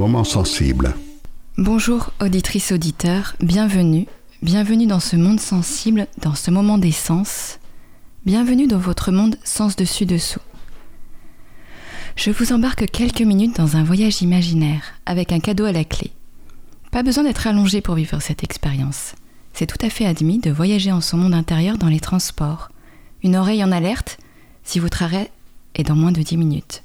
moment sensible. Bonjour auditrices, auditeurs, bienvenue. Bienvenue dans ce monde sensible, dans ce moment d'essence. Bienvenue dans votre monde sens dessus dessous. Je vous embarque quelques minutes dans un voyage imaginaire, avec un cadeau à la clé. Pas besoin d'être allongé pour vivre cette expérience. C'est tout à fait admis de voyager en son monde intérieur dans les transports. Une oreille en alerte si votre arrêt est dans moins de 10 minutes.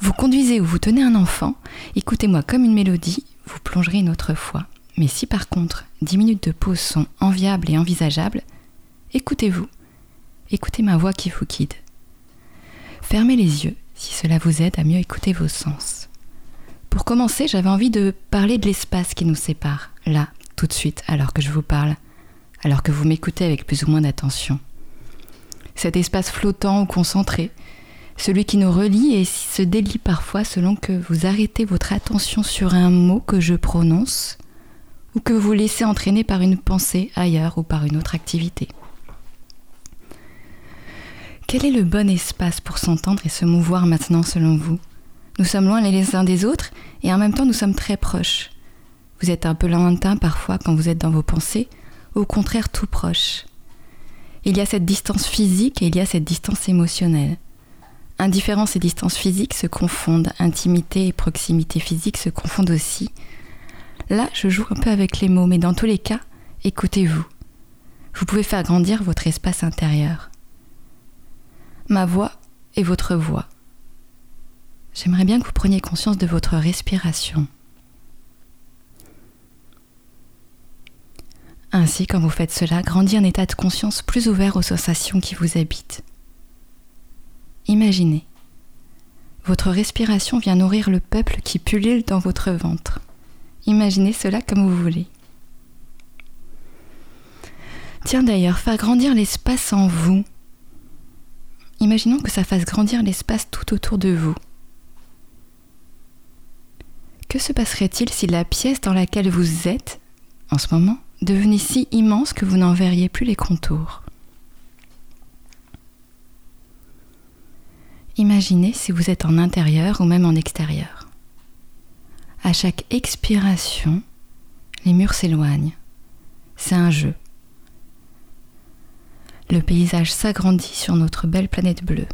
Vous conduisez ou vous tenez un enfant, écoutez-moi comme une mélodie, vous plongerez une autre fois. Mais si par contre 10 minutes de pause sont enviables et envisageables, écoutez-vous. Écoutez ma voix qui vous guide. Fermez les yeux si cela vous aide à mieux écouter vos sens. Pour commencer, j'avais envie de parler de l'espace qui nous sépare, là, tout de suite, alors que je vous parle, alors que vous m'écoutez avec plus ou moins d'attention. Cet espace flottant ou concentré, celui qui nous relie et se délie parfois selon que vous arrêtez votre attention sur un mot que je prononce ou que vous laissez entraîner par une pensée ailleurs ou par une autre activité. Quel est le bon espace pour s'entendre et se mouvoir maintenant selon vous? Nous sommes loin les uns des autres et en même temps nous sommes très proches. Vous êtes un peu lointain parfois quand vous êtes dans vos pensées, au contraire tout proche. Il y a cette distance physique et il y a cette distance émotionnelle. Indifférence et distance physique se confondent, intimité et proximité physique se confondent aussi. Là, je joue un peu avec les mots, mais dans tous les cas, écoutez-vous. Vous pouvez faire grandir votre espace intérieur. Ma voix est votre voix. J'aimerais bien que vous preniez conscience de votre respiration. Ainsi, quand vous faites cela, grandit un état de conscience plus ouvert aux sensations qui vous habitent. Imaginez. Votre respiration vient nourrir le peuple qui pullule dans votre ventre. Imaginez cela comme vous voulez. Tiens d'ailleurs, faire grandir l'espace en vous. Imaginons que ça fasse grandir l'espace tout autour de vous. Que se passerait-il si la pièce dans laquelle vous êtes, en ce moment, devenait si immense que vous n'en verriez plus les contours? Imaginez si vous êtes en intérieur ou même en extérieur. À chaque expiration, les murs s'éloignent. C'est un jeu. Le paysage s'agrandit sur notre belle planète bleue.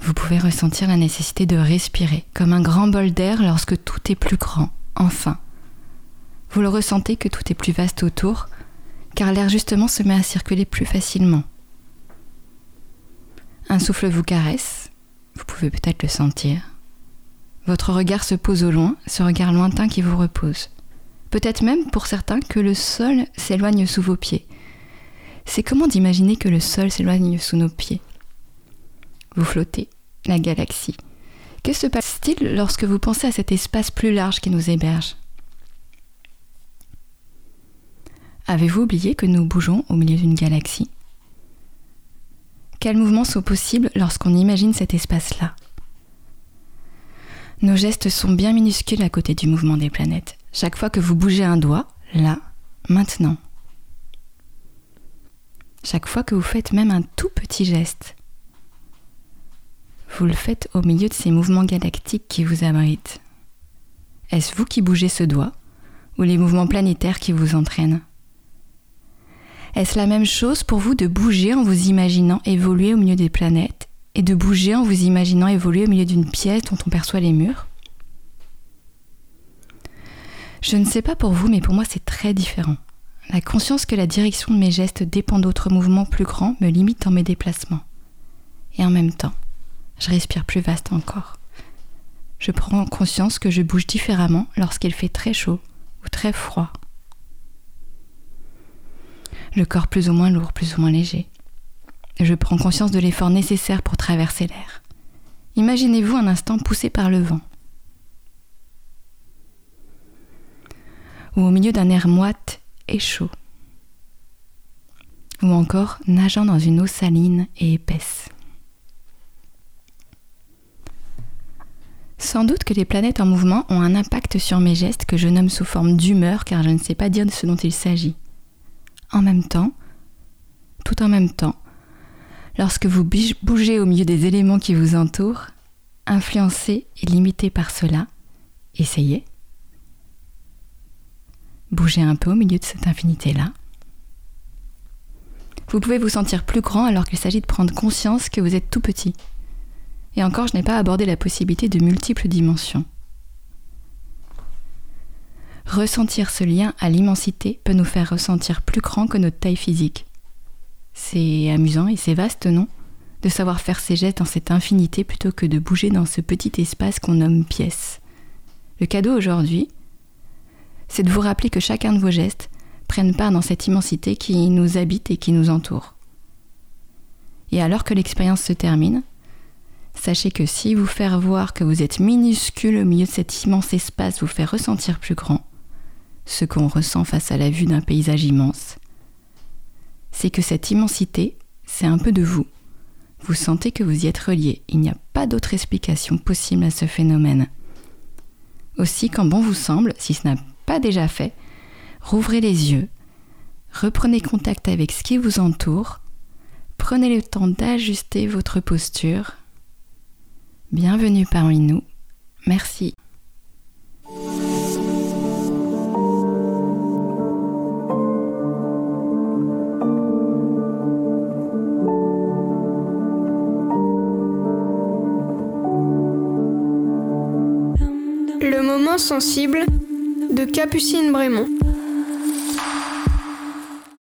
Vous pouvez ressentir la nécessité de respirer, comme un grand bol d'air lorsque tout est plus grand, enfin. Vous le ressentez que tout est plus vaste autour, car l'air justement se met à circuler plus facilement. Un souffle vous caresse, vous pouvez peut-être le sentir. Votre regard se pose au loin, ce regard lointain qui vous repose. Peut-être même pour certains que le sol s'éloigne sous vos pieds. C'est comment d'imaginer que le sol s'éloigne sous nos pieds? Vous flottez, la galaxie. Que se passe-t-il lorsque vous pensez à cet espace plus large qui nous héberge? Avez-vous oublié que nous bougeons au milieu d'une galaxie? Quels mouvements sont possibles lorsqu'on imagine cet espace-là Nos gestes sont bien minuscules à côté du mouvement des planètes. Chaque fois que vous bougez un doigt, là, maintenant. Chaque fois que vous faites même un tout petit geste, vous le faites au milieu de ces mouvements galactiques qui vous abritent. Est-ce vous qui bougez ce doigt ou les mouvements planétaires qui vous entraînent? Est-ce la même chose pour vous de bouger en vous imaginant évoluer au milieu des planètes et de bouger en vous imaginant évoluer au milieu d'une pièce dont on perçoit les murs? Je ne sais pas pour vous, mais pour moi c'est très différent. La conscience que la direction de mes gestes dépend d'autres mouvements plus grands me limite dans mes déplacements. Et en même temps, je respire plus vaste encore. Je prends conscience que je bouge différemment lorsqu'il fait très chaud ou très froid le corps plus ou moins lourd, plus ou moins léger. Je prends conscience de l'effort nécessaire pour traverser l'air. Imaginez-vous un instant poussé par le vent. Ou au milieu d'un air moite et chaud. Ou encore nageant dans une eau saline et épaisse. Sans doute que les planètes en mouvement ont un impact sur mes gestes que je nomme sous forme d'humeur car je ne sais pas dire de ce dont il s'agit en même temps, tout en même temps, lorsque vous bougez au milieu des éléments qui vous entourent, influencé et limité par cela, essayez. Bougez un peu au milieu de cette infinité-là. Vous pouvez vous sentir plus grand alors qu'il s'agit de prendre conscience que vous êtes tout petit. Et encore, je n'ai pas abordé la possibilité de multiples dimensions. Ressentir ce lien à l'immensité peut nous faire ressentir plus grand que notre taille physique. C'est amusant et c'est vaste, non? De savoir faire ses gestes dans cette infinité plutôt que de bouger dans ce petit espace qu'on nomme pièce. Le cadeau aujourd'hui, c'est de vous rappeler que chacun de vos gestes prenne part dans cette immensité qui nous habite et qui nous entoure. Et alors que l'expérience se termine, sachez que si vous faire voir que vous êtes minuscule au milieu de cet immense espace vous fait ressentir plus grand, ce qu'on ressent face à la vue d'un paysage immense, c'est que cette immensité, c'est un peu de vous. Vous sentez que vous y êtes relié. Il n'y a pas d'autre explication possible à ce phénomène. Aussi, quand bon vous semble, si ce n'a pas déjà fait, rouvrez les yeux, reprenez contact avec ce qui vous entoure, prenez le temps d'ajuster votre posture. Bienvenue parmi nous. Merci. Le moment sensible de Capucine Brémond.